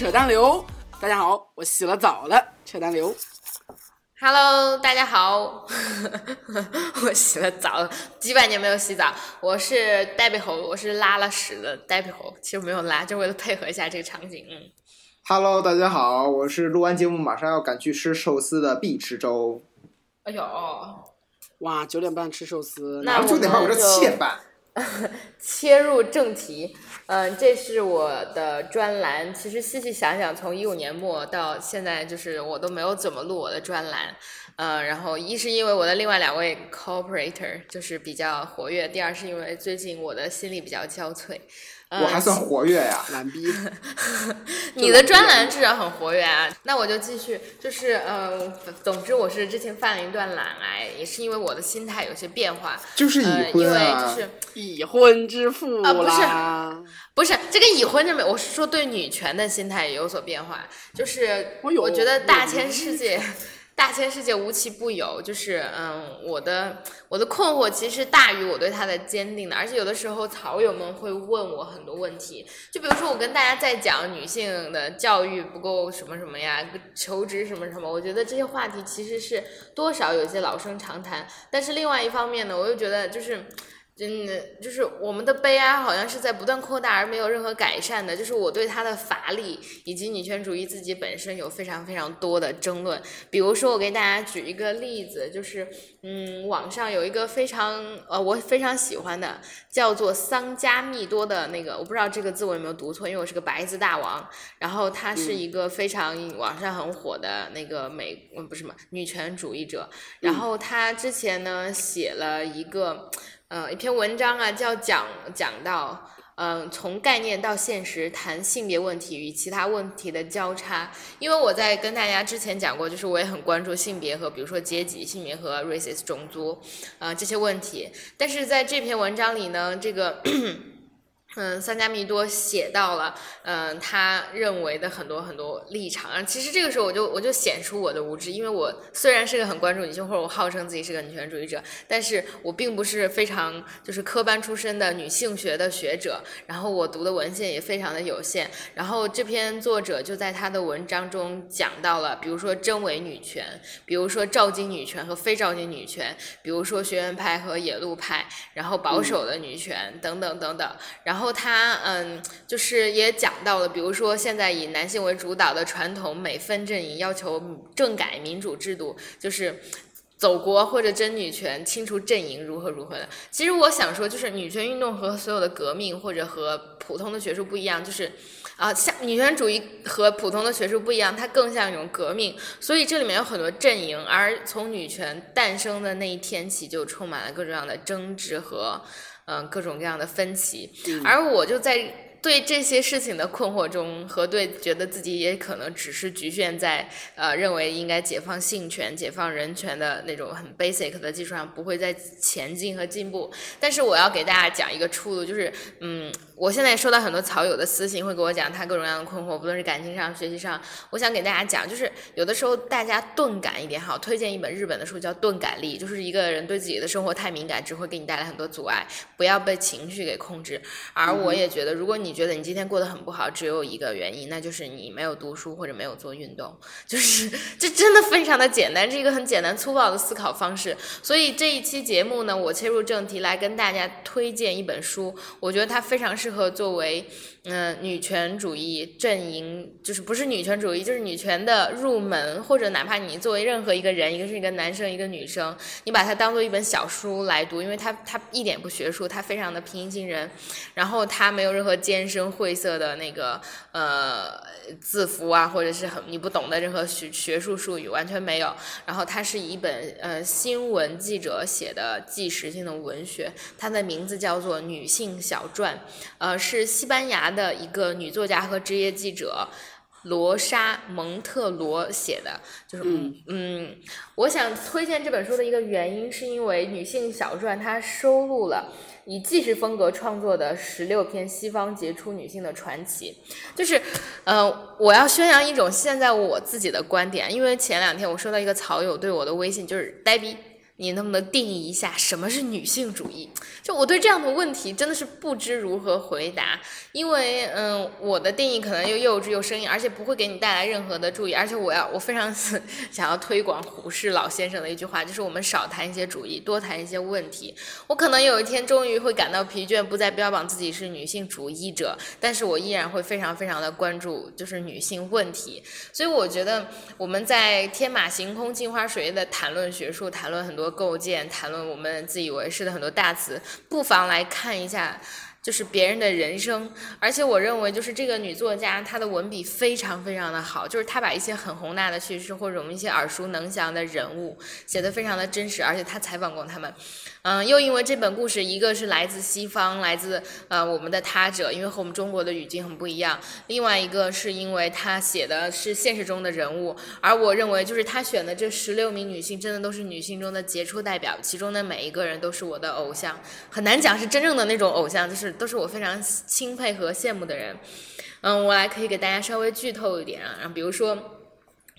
扯淡流。大家好，我洗了澡了，扯淡流。Hello，大家好，我洗了澡，几百年没有洗澡。我是呆背猴，我是拉了屎的呆背猴。其实没有拉，就为了配合一下这个场景。嗯 Hello，大家好，我是录完节目马上要赶去吃寿司的必吃粥。哎呦，哇，九点半吃寿司，那我九点半，我这点半。切入正题，嗯、这是我的专栏。其实细细想想，从一五年末到现在，就是我都没有怎么录我的专栏。嗯，然后一是因为我的另外两位 cooperator 就是比较活跃，第二是因为最近我的心里比较焦悴。呃我还算活跃呀。懒逼。你的专栏至少很活跃啊，那我就继续，就是嗯，总之我是之前犯了一段懒癌，也是因为我的心态有些变化，就是已呃，因为婚啊，就是 已婚之妇啊不是，不是这个已婚就没有，我是说对女权的心态也有所变化，就是我觉得大千世界。大千世界无奇不有，就是嗯，我的我的困惑其实大于我对它的坚定的，而且有的时候草友们会问我很多问题，就比如说我跟大家在讲女性的教育不够什么什么呀，求职什么什么，我觉得这些话题其实是多少有些老生常谈，但是另外一方面呢，我又觉得就是。真的就是我们的悲哀，好像是在不断扩大而没有任何改善的。就是我对它的乏力以及女权主义自己本身有非常非常多的争论。比如说，我给大家举一个例子，就是嗯，网上有一个非常呃我非常喜欢的，叫做桑加密多的那个，我不知道这个字我有没有读错，因为我是个白字大王。然后他是一个非常网上很火的那个美，嗯，不是什么女权主义者。然后他之前呢写了一个。呃，一篇文章啊，叫讲讲到，嗯、从概念到现实谈性别问题与其他问题的交叉。因为我在跟大家之前讲过，就是我也很关注性别和比如说阶级、性别和 racist 种族，啊这些问题。但是在这篇文章里呢，这个。嗯，三加密多写到了，嗯，他认为的很多很多立场。啊，其实这个时候我就我就显出我的无知，因为我虽然是个很关注女性，或者我号称自己是个女权主义者，但是我并不是非常就是科班出身的女性学的学者。然后我读的文献也非常的有限。然后这篇作者就在他的文章中讲到了，比如说真伪女权，比如说照金女权和非照金女权，比如说学院派和野路派，然后保守的女权等等等等。然后然后他嗯，就是也讲到了，比如说现在以男性为主导的传统美分阵营要求政改民主制度，就是。走国或者真女权，清除阵营如何如何的。其实我想说，就是女权运动和所有的革命或者和普通的学术不一样，就是啊，像女权主义和普通的学术不一样，它更像一种革命。所以这里面有很多阵营，而从女权诞生的那一天起，就充满了各种各样的争执和嗯、呃各种各样的分歧。而我就在对这些事情的困惑中，和对觉得自己也可能只是局限在呃认为应该解放性权、解放人权的那种很 basic 的基础上，不会再前进和进步。但是我要给大家讲一个出路，就是嗯，我现在收到很多草友的私信，会给我讲他各种各样的困惑，不论是感情上、学习上。我想给大家讲，就是有的时候大家钝感一点好，推荐一本日本的书叫《钝感力》，就是一个人对自己的生活太敏感，只会给你带来很多阻碍，不要被情绪给控制。而我也觉得，如果你你觉得你今天过得很不好，只有一个原因，那就是你没有读书或者没有做运动，就是这真的非常的简单，是一个很简单粗暴的思考方式。所以这一期节目呢，我切入正题来跟大家推荐一本书，我觉得它非常适合作为嗯、女权主义阵营，就是不是女权主义，就是女权的入门，或者哪怕你作为任何一个人，一个是一个男生，一个女生，你把它当做一本小书来读，因为它它一点不学术，它非常的平易近人，然后它没有任何艰深晦涩的那个呃字符啊，或者是很你不懂的任何学学术术语，完全没有。然后它是一本呃新闻记者写的纪实性的文学，它的名字叫做《女性小传》，呃，是西班牙的一个女作家和职业记者。罗莎蒙特罗写的，就是嗯嗯，我想推荐这本书的一个原因，是因为《女性小传》它收录了以纪实风格创作的十六篇西方杰出女性的传奇。就是，呃，我要宣扬一种现在我自己的观点，因为前两天我收到一个草友对我的微信，就是呆逼。你能不能定义一下什么是女性主义？就我对这样的问题真的是不知如何回答，因为嗯，我的定义可能又幼稚又生硬，而且不会给你带来任何的注意。而且我要我非常 想要推广胡适老先生的一句话，就是我们少谈一些主义，多谈一些问题。我可能有一天终于会感到疲倦，不再标榜自己是女性主义者，但是我依然会非常非常的关注就是女性问题。所以我觉得我们在天马行空、镜花水月的谈论学术，谈论很多。构建谈论我们自以为是的很多大词，不妨来看一下，就是别人的人生。而且我认为，就是这个女作家，她的文笔非常非常的好，就是她把一些很宏大的叙事，或者我们一些耳熟能详的人物，写得非常的真实。而且她采访过他们。嗯，又因为这本故事，一个是来自西方，来自呃我们的他者，因为和我们中国的语境很不一样；另外一个是因为他写的是现实中的人物，而我认为就是他选的这十六名女性，真的都是女性中的杰出代表，其中的每一个人都是我的偶像，很难讲是真正的那种偶像，就是都是我非常钦佩和羡慕的人。嗯，我来可以给大家稍微剧透一点啊，比如说。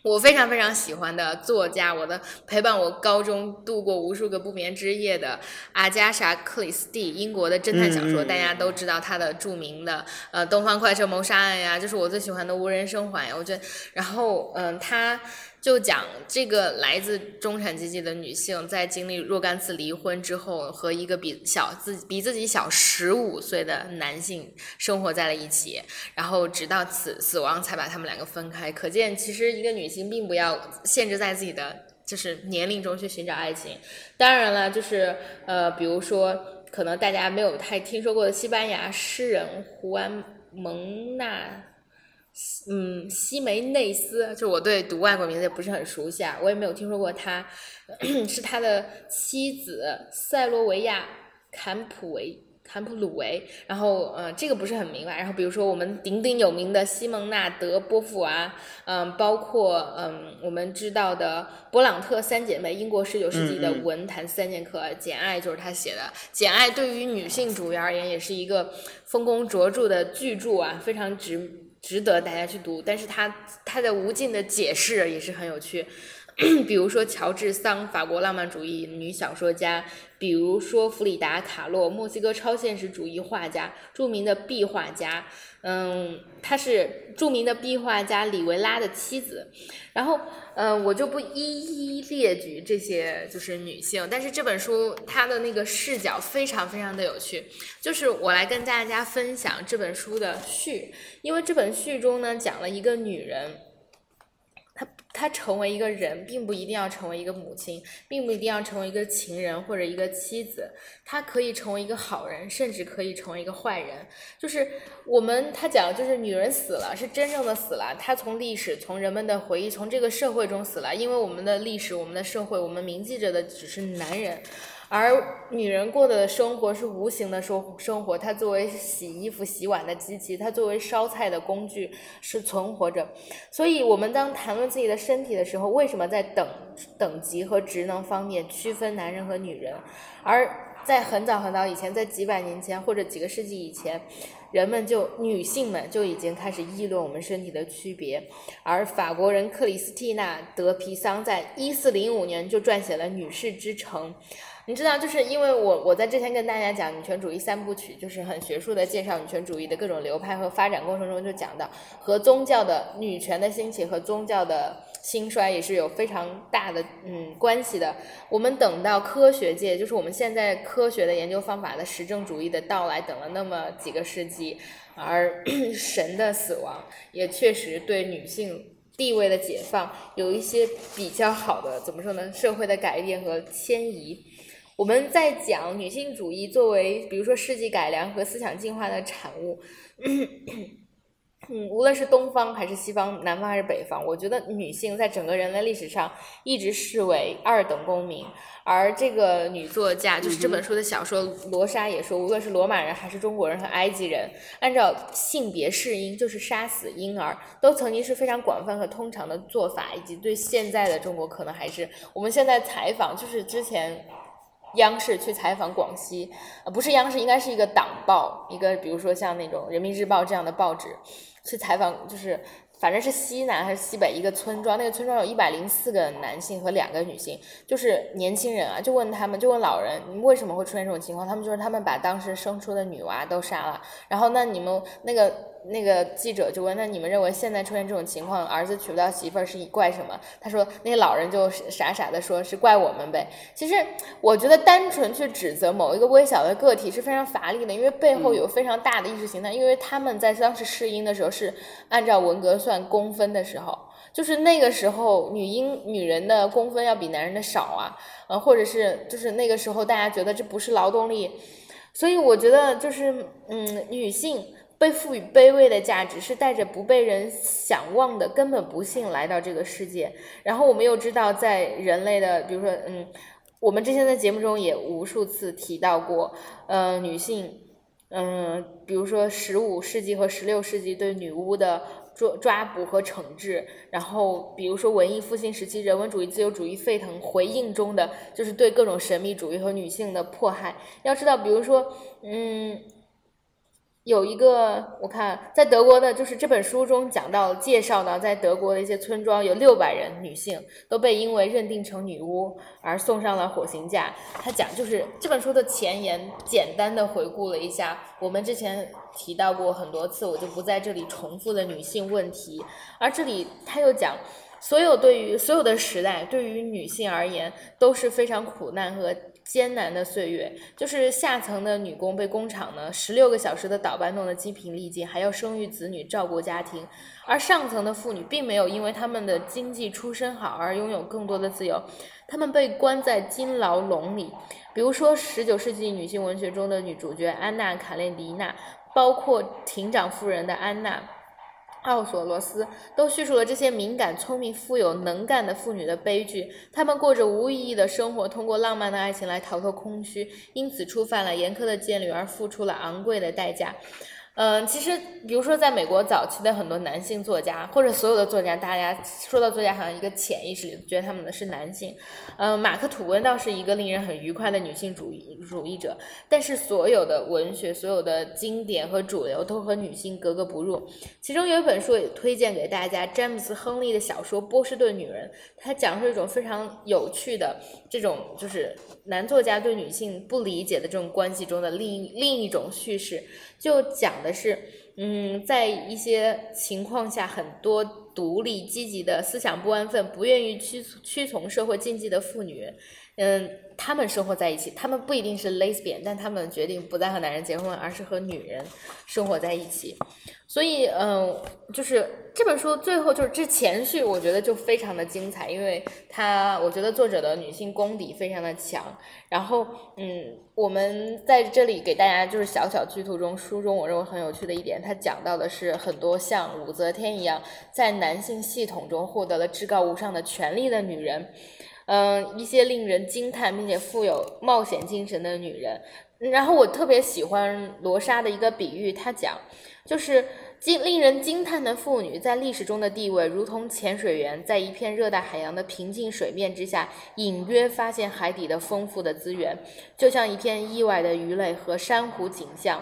我非常非常喜欢的作家，我的陪伴我高中度过无数个不眠之夜的阿加莎·克里斯蒂，英国的侦探小说，大家都知道她的著名的呃《东方快车谋杀案》呀，就是我最喜欢的无人生还呀，我觉得，然后嗯，她。就讲这个来自中产阶级的女性，在经历若干次离婚之后，和一个比小自比自己小十五岁的男性生活在了一起，然后直到死死亡才把他们两个分开。可见，其实一个女性并不要限制在自己的就是年龄中去寻找爱情。当然了，就是呃，比如说可能大家没有太听说过的西班牙诗人胡安蒙纳。嗯，西梅内斯，就我对读外国名字也不是很熟悉啊，我也没有听说过他，是他的妻子塞罗维亚坎普维坎普鲁维，然后呃，这个不是很明白。然后比如说我们鼎鼎有名的西蒙纳德波伏娃，嗯，包括嗯我们知道的勃朗特三姐妹，英国十九世纪的文坛三剑客，《简爱》就是他写的，《简爱》对于女性主义而言也是一个丰功卓著的巨著啊，非常值。值得大家去读，但是他他的无尽的解释也是很有趣，比如说乔治桑，法国浪漫主义女小说家。比如说弗里达·卡洛，墨西哥超现实主义画家，著名的壁画家，嗯，她是著名的壁画家李维拉的妻子。然后，嗯，我就不一一列举这些就是女性，但是这本书它的那个视角非常非常的有趣，就是我来跟大家分享这本书的序，因为这本序中呢讲了一个女人。她成为一个人，并不一定要成为一个母亲，并不一定要成为一个情人或者一个妻子。她可以成为一个好人，甚至可以成为一个坏人。就是我们他讲，就是女人死了，是真正的死了。她从历史、从人们的回忆、从这个社会中死了。因为我们的历史、我们的社会，我们铭记着的只是男人。而女人过的生活是无形的生生活，她作为洗衣服、洗碗的机器，她作为烧菜的工具是存活着。所以，我们当谈论自己的身体的时候，为什么在等等级和职能方面区分男人和女人？而在很早很早以前，在几百年前或者几个世纪以前，人们就女性们就已经开始议论我们身体的区别。而法国人克里斯蒂娜·德皮桑在一四零五年就撰写了《女士之城》。你知道，就是因为我我在之前跟大家讲女权主义三部曲，就是很学术的介绍女权主义的各种流派和发展过程中，就讲到和宗教的女权的兴起和宗教的兴衰也是有非常大的嗯关系的。我们等到科学界，就是我们现在科学的研究方法的实证主义的到来，等了那么几个世纪，而 神的死亡也确实对女性地位的解放有一些比较好的怎么说呢？社会的改变和迁移。我们在讲女性主义作为，比如说世纪改良和思想进化的产物，嗯，无论是东方还是西方，南方还是北方，我觉得女性在整个人类历史上一直视为二等公民。而这个女作家，就是这本书的小说罗莎也说，无论是罗马人还是中国人和埃及人，按照性别适应，就是杀死婴儿，都曾经是非常广泛和通常的做法，以及对现在的中国可能还是我们现在采访，就是之前。央视去采访广西，呃，不是央视，应该是一个党报，一个比如说像那种人民日报这样的报纸，去采访，就是反正是西南还是西北一个村庄，那个村庄有一百零四个男性和两个女性，就是年轻人啊，就问他们，就问老人，你们为什么会出现这种情况？他们就说他们把当时生出的女娃都杀了。然后那你们那个那个记者就问，那你们认为现在出现这种情况，儿子娶不到媳妇儿是怪什么？他说那些老人就傻傻的说，是怪我们呗。其实我觉得单纯去指责某一个微小的个体是非常乏力的，因为背后有非常大的意识形态，因为他们在当时试音的时候是按照文革算公分的时候，就是那个时候女婴女人的公分要比男人的少啊，呃，或者是就是那个时候大家觉得这不是劳动力，所以我觉得就是嗯，女性被赋予卑微的价值，是带着不被人想望的根本不幸来到这个世界。然后我们又知道，在人类的比如说嗯，我们之前在节目中也无数次提到过，呃，女性。嗯，比如说十五世纪和十六世纪对女巫的抓抓捕和惩治，然后比如说文艺复兴时期人文主义、自由主义沸腾，回应中的就是对各种神秘主义和女性的迫害。要知道，比如说，嗯。有一个，我看在德国的，就是这本书中讲到介绍呢，在德国的一些村庄，有六百人女性都被因为认定成女巫而送上了火刑架。他讲就是这本书的前言，简单的回顾了一下我们之前提到过很多次，我就不在这里重复的女性问题。而这里他又讲，所有对于所有的时代，对于女性而言都是非常苦难和。艰难的岁月，就是下层的女工被工厂呢十六个小时的倒班弄得精疲力尽，还要生育子女、照顾家庭；而上层的妇女并没有因为他们的经济出身好而拥有更多的自由，她们被关在金牢笼里。比如说，十九世纪女性文学中的女主角安娜·卡列尼娜，包括庭长夫人的安娜。奥索罗斯都叙述了这些敏感、聪明、富有、能干的妇女的悲剧。她们过着无意义的生活，通过浪漫的爱情来逃脱空虚，因此触犯了严苛的戒律，而付出了昂贵的代价。嗯，其实，比如说，在美国早期的很多男性作家，或者所有的作家，大家说到作家，好像一个潜意识里觉得他们的是男性。嗯，马克吐温倒是一个令人很愉快的女性主义主义者，但是所有的文学、所有的经典和主流都和女性格格不入。其中有一本书也推荐给大家，詹姆斯·亨利的小说《波士顿女人》，它讲述一种非常有趣的这种，就是男作家对女性不理解的这种关系中的另另一种叙事。就讲的是，嗯，在一些情况下，很多独立、积极的思想不安分、不愿意屈屈从社会禁忌的妇女，嗯，他们生活在一起。他们不一定是 lesbian，但他们决定不再和男人结婚，而是和女人生活在一起。所以，嗯，就是这本书最后就是这前序，我觉得就非常的精彩，因为它我觉得作者的女性功底非常的强。然后，嗯，我们在这里给大家就是小小剧图中，书中我认为很有趣的一点，它讲到的是很多像武则天一样，在男性系统中获得了至高无上的权利的女人，嗯，一些令人惊叹并且富有冒险精神的女人。然后我特别喜欢罗莎的一个比喻，她讲。就是惊令人惊叹的妇女在历史中的地位，如同潜水员在一片热带海洋的平静水面之下，隐约发现海底的丰富的资源，就像一片意外的鱼类和珊瑚景象。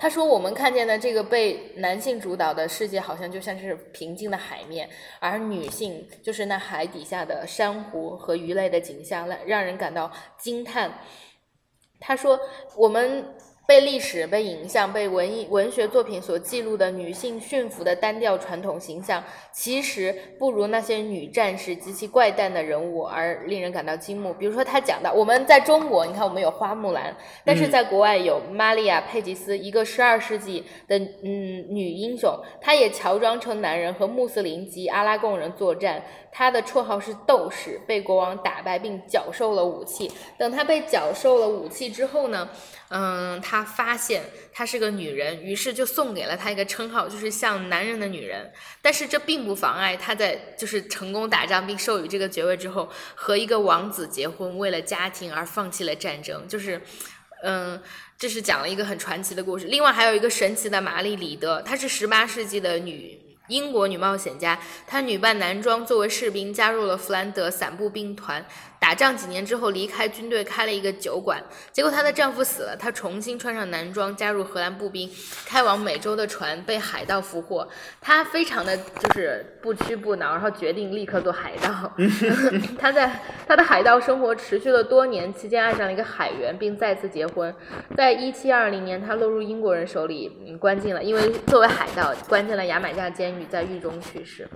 他说：“我们看见的这个被男性主导的世界，好像就像是平静的海面，而女性就是那海底下的珊瑚和鱼类的景象，让让人感到惊叹。”他说：“我们。”被历史、被影像、被文艺文学作品所记录的女性驯服的单调传统形象，其实不如那些女战士及其怪诞的人物而令人感到惊目。比如说，他讲到我们在中国，你看我们有花木兰，但是在国外有玛利亚·佩吉斯，一个十二世纪的嗯女英雄，她也乔装成男人和穆斯林及阿拉贡人作战。她的绰号是斗士，被国王打败并缴受了武器。等她被缴受了武器之后呢？嗯，他发现她是个女人，于是就送给了她一个称号，就是像男人的女人。但是这并不妨碍她在就是成功打仗并授予这个爵位之后，和一个王子结婚，为了家庭而放弃了战争。就是，嗯，这是讲了一个很传奇的故事。另外还有一个神奇的玛丽里德，她是十八世纪的女。英国女冒险家，她女扮男装作为士兵加入了弗兰德散步兵团，打仗几年之后离开军队，开了一个酒馆。结果她的丈夫死了，她重新穿上男装，加入荷兰步兵，开往美洲的船被海盗俘获。她非常的就是不屈不挠，然后决定立刻做海盗。她在她的海盗生活持续了多年，期间爱上了一个海员，并再次结婚。在一七二零年，她落入英国人手里，关进了，因为作为海盗关进了牙买加监狱，在狱中去世。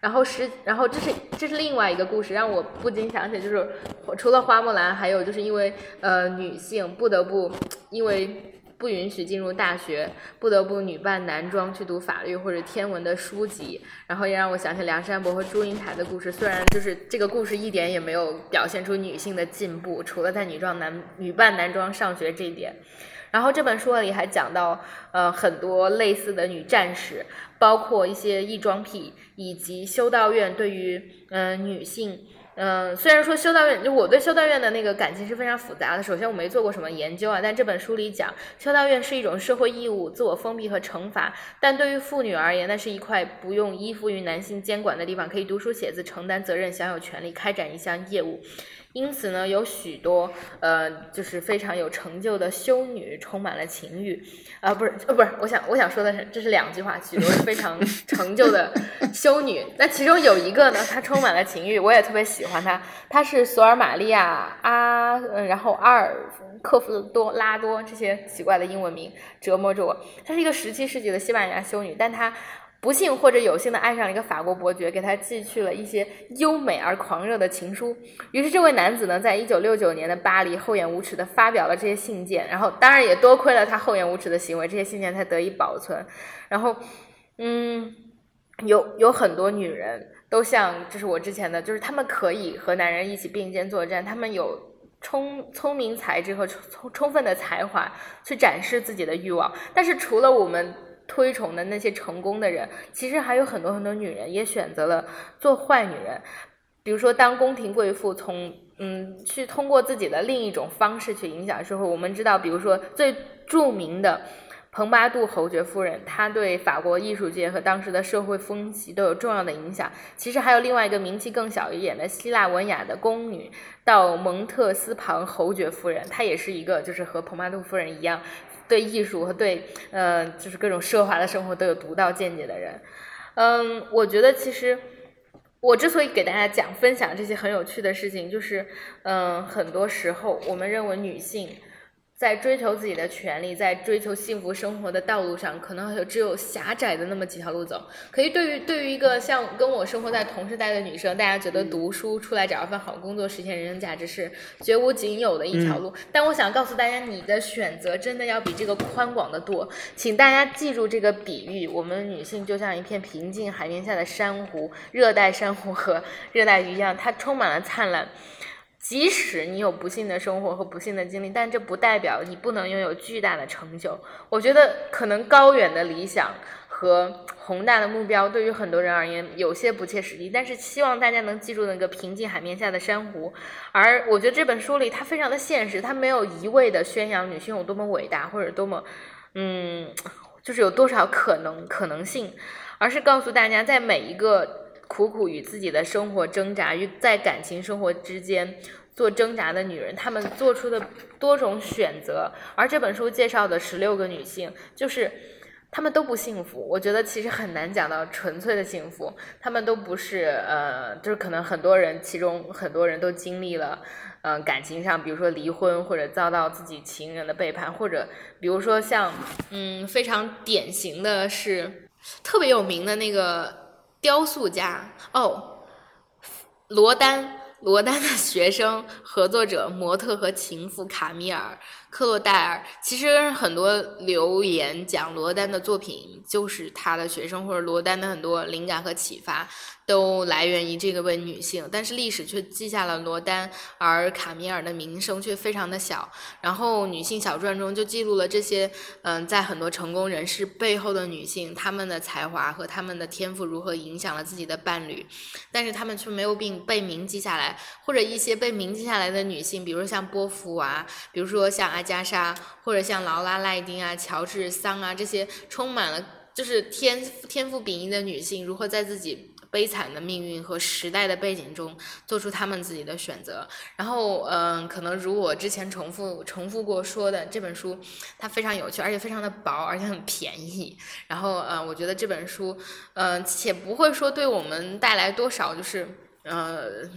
然后是，然后这是这是另外一个故事，让我不禁想起，就是除了花木兰，还有就是因为呃女性不得不因为不允许进入大学，不得不女扮男装去读法律或者天文的书籍，然后也让我想起梁山伯和祝英台的故事。虽然就是这个故事一点也没有表现出女性的进步，除了在女装男女扮男装上学这一点。然后这本书里还讲到，呃，很多类似的女战士，包括一些异装癖，以及修道院对于嗯女性，嗯，虽然说修道院就我对修道院的那个感情是非常复杂的。首先我没做过什么研究啊，但这本书里讲，修道院是一种社会义务、自我封闭和惩罚。但对于妇女而言，那是一块不用依附于男性监管的地方，可以读书写字、承担责任、享有权利、开展一项业务。因此呢，有许多呃，就是非常有成就的修女，充满了情欲，啊，不是，呃，不是，我想，我想说的是，这是两句话，许多非常成就的 修女。那其中有一个呢，她充满了情欲，我也特别喜欢她，她是索尔玛利亚阿，嗯，然后阿尔克夫多拉多这些奇怪的英文名折磨着我。她是一个十七世纪的西班牙修女，但她。不幸或者有幸的爱上了一个法国伯爵，给他寄去了一些优美而狂热的情书。于是这位男子呢，在一九六九年的巴黎厚颜无耻的发表了这些信件，然后当然也多亏了他厚颜无耻的行为，这些信件才得以保存。然后，嗯，有有很多女人都像，这是我之前的，就是她们可以和男人一起并肩作战，她们有聪聪明才智和充充分的才华去展示自己的欲望。但是除了我们。推崇的那些成功的人，其实还有很多很多女人也选择了做坏女人，比如说当宫廷贵妇从嗯去通过自己的另一种方式去影响社会。我们知道，比如说最著名的蓬巴杜侯爵夫人，她对法国艺术界和当时的社会风气都有重要的影响。其实还有另外一个名气更小一点的希腊文雅的宫女，到蒙特斯庞侯爵夫人，她也是一个就是和蓬巴杜夫人一样。对艺术和对，呃，就是各种奢华的生活都有独到见解的人，嗯，我觉得其实我之所以给大家讲分享这些很有趣的事情，就是，嗯，很多时候我们认为女性。在追求自己的权利，在追求幸福生活的道路上，可能有只有狭窄的那么几条路走。可以对于对于一个像跟我生活在同时代的女生，大家觉得读书出来找一份好工作，实现人生价值是绝无仅有的一条路。但我想告诉大家，你的选择真的要比这个宽广的多。请大家记住这个比喻：我们女性就像一片平静海面下的珊瑚，热带珊瑚和热带鱼一样，它充满了灿烂。即使你有不幸的生活和不幸的经历，但这不代表你不能拥有巨大的成就。我觉得可能高远的理想和宏大的目标对于很多人而言有些不切实际，但是希望大家能记住那个平静海面下的珊瑚。而我觉得这本书里它非常的现实，它没有一味的宣扬女性有多么伟大或者多么，嗯，就是有多少可能可能性，而是告诉大家在每一个。苦苦与自己的生活挣扎，与在感情生活之间做挣扎的女人，她们做出的多种选择。而这本书介绍的十六个女性，就是她们都不幸福。我觉得其实很难讲到纯粹的幸福，她们都不是呃，就是可能很多人其中很多人都经历了，嗯，感情上，比如说离婚，或者遭到自己情人的背叛，或者比如说像嗯，非常典型的是特别有名的那个。雕塑家哦，罗丹，罗丹的学生、合作者、模特和情妇卡米尔。克洛戴尔其实很多留言讲罗丹的作品就是他的学生或者罗丹的很多灵感和启发都来源于这个位女性，但是历史却记下了罗丹，而卡米尔的名声却非常的小。然后女性小传中就记录了这些嗯，在很多成功人士背后的女性，她们的才华和她们的天赋如何影响了自己的伴侣，但是她们却没有并被铭记下来，或者一些被铭记下来的女性，比如像波伏娃，比如说像。阿加莎，或者像劳拉·赖丁啊、乔治·桑啊这些充满了就是天天赋秉异的女性，如何在自己悲惨的命运和时代的背景中做出他们自己的选择。然后，嗯，可能如我之前重复重复过说的，这本书它非常有趣，而且非常的薄，而且很便宜。然后，嗯，我觉得这本书，嗯，且不会说对我们带来多少就是，呃。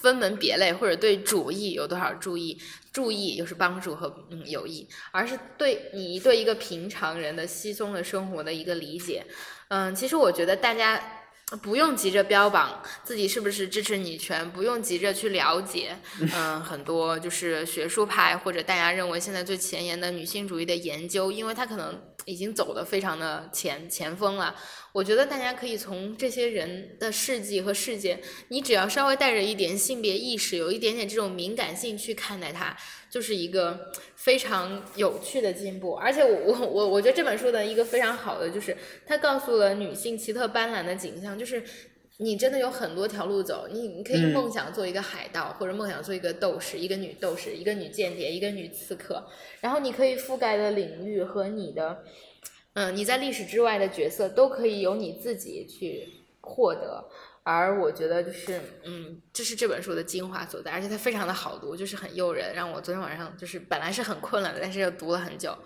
分门别类，或者对主义有多少注意注意，又是帮助和嗯有益，而是对你对一个平常人的稀松的生活的一个理解。嗯，其实我觉得大家不用急着标榜自己是不是支持女权，不用急着去了解，嗯，很多就是学术派或者大家认为现在最前沿的女性主义的研究，因为它可能已经走的非常的前前锋了。我觉得大家可以从这些人的事迹和事件，你只要稍微带着一点性别意识，有一点点这种敏感性去看待它，就是一个非常有趣的进步。而且我我我我觉得这本书的一个非常好的就是，它告诉了女性奇特斑斓的景象，就是你真的有很多条路走，你你可以梦想做一个海盗，或者梦想做一个斗士，一个女斗士，一个女间谍，一个女刺客，然后你可以覆盖的领域和你的。嗯，你在历史之外的角色都可以由你自己去获得，而我觉得就是，嗯，这是这本书的精华所在，而且它非常的好读，就是很诱人，让我昨天晚上就是本来是很困了的，但是又读了很久。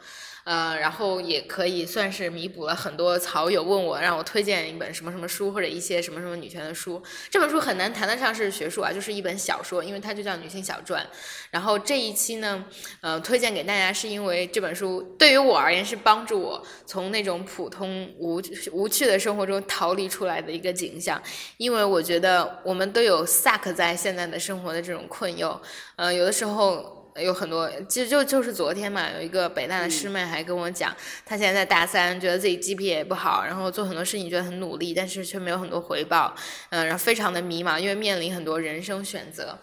呃，然后也可以算是弥补了很多草友问我让我推荐一本什么什么书或者一些什么什么女权的书。这本书很难谈得上是学术啊，就是一本小说，因为它就叫女性小传。然后这一期呢，呃，推荐给大家是因为这本书对于我而言是帮助我从那种普通无无趣的生活中逃离出来的一个景象。因为我觉得我们都有 suck 在现在的生活的这种困忧，呃，有的时候。有很多，其实就就是昨天嘛，有一个北大的师妹还跟我讲，她现在在大三，觉得自己 GPA 也不好，然后做很多事情觉得很努力，但是却没有很多回报，嗯，然后非常的迷茫，因为面临很多人生选择，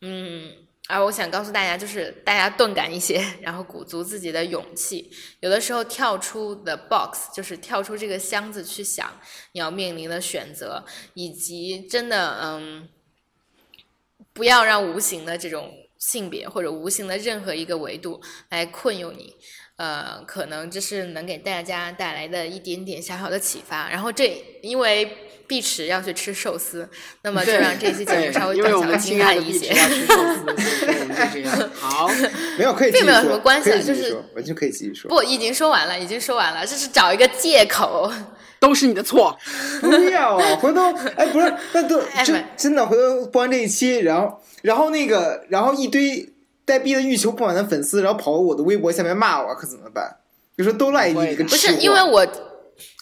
嗯，而我想告诉大家，就是大家钝感一些，然后鼓足自己的勇气，有的时候跳出 the box，就是跳出这个箱子去想你要面临的选择，以及真的，嗯，不要让无形的这种。性别或者无形的任何一个维度来困囿你，呃，可能这是能给大家带来的一点点小小的启发。然后这因为碧池要去吃寿司，那么就让这期节目稍微短小精悍一些。好，没有可以，并没有什么关系，就是完全可以继续说。不，已经说完了，已经说完了，这是找一个借口，都是你的错。不要啊，回头哎，不是，那都真真的回头播完这一期，然后。然后那个，然后一堆呆逼的欲求不满的粉丝，然后跑到我的微博下面骂我，可怎么办？就说都赖你一个不是因为我。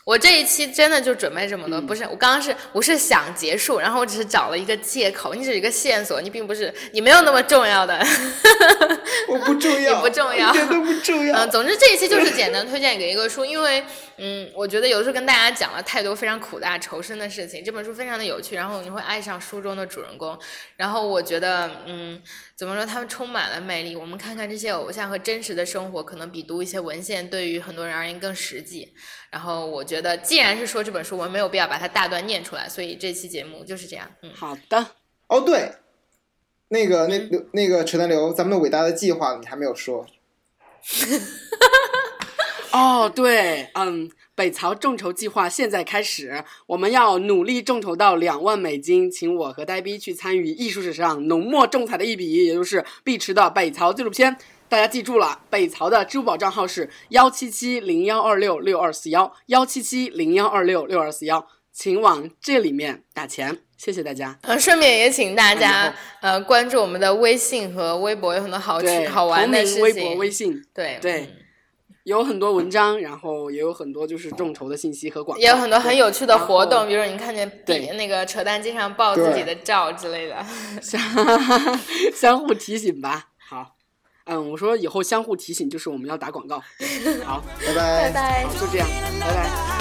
我这一期真的就准备这么多，不是我刚刚是我是想结束，然后我只是找了一个借口，你只是一个线索，你并不是你没有那么重要的，我不重 一点都不重要。嗯，总之这一期就是简单推荐给一个书，因为嗯，我觉得有的时候跟大家讲了太多非常苦大仇深的事情，这本书非常的有趣，然后你会爱上书中的主人公，然后我觉得嗯。怎么说？他们充满了魅力。我们看看这些偶像和真实的生活，可能比读一些文献对于很多人而言更实际。然后我觉得，既然是说这本书，我们没有必要把它大段念出来。所以这期节目就是这样。嗯，好的。哦，对，那个那那个扯淡流，咱们的伟大的计划你还没有说。哦，对，嗯。北曹众筹计划现在开始，我们要努力众筹到两万美金，请我和呆逼去参与艺术史上浓墨重彩的一笔，也就是碧池的北曹纪录片。大家记住了，北曹的支付宝账号是幺七七零幺二六六二四幺幺七七零幺二六六二四幺，请往这里面打钱，谢谢大家。呃，顺便也请大家呃关注我们的微信和微博，有很多好趣好玩的事情。微博、微信，对对。有很多文章，然后也有很多就是众筹的信息和广告，也有很多很有趣的活动，比如说你看见对那个扯淡经常爆自己的照之类的，相相互提醒吧。好，嗯，我说以后相互提醒就是我们要打广告。好，拜拜拜拜，就这样，拜拜。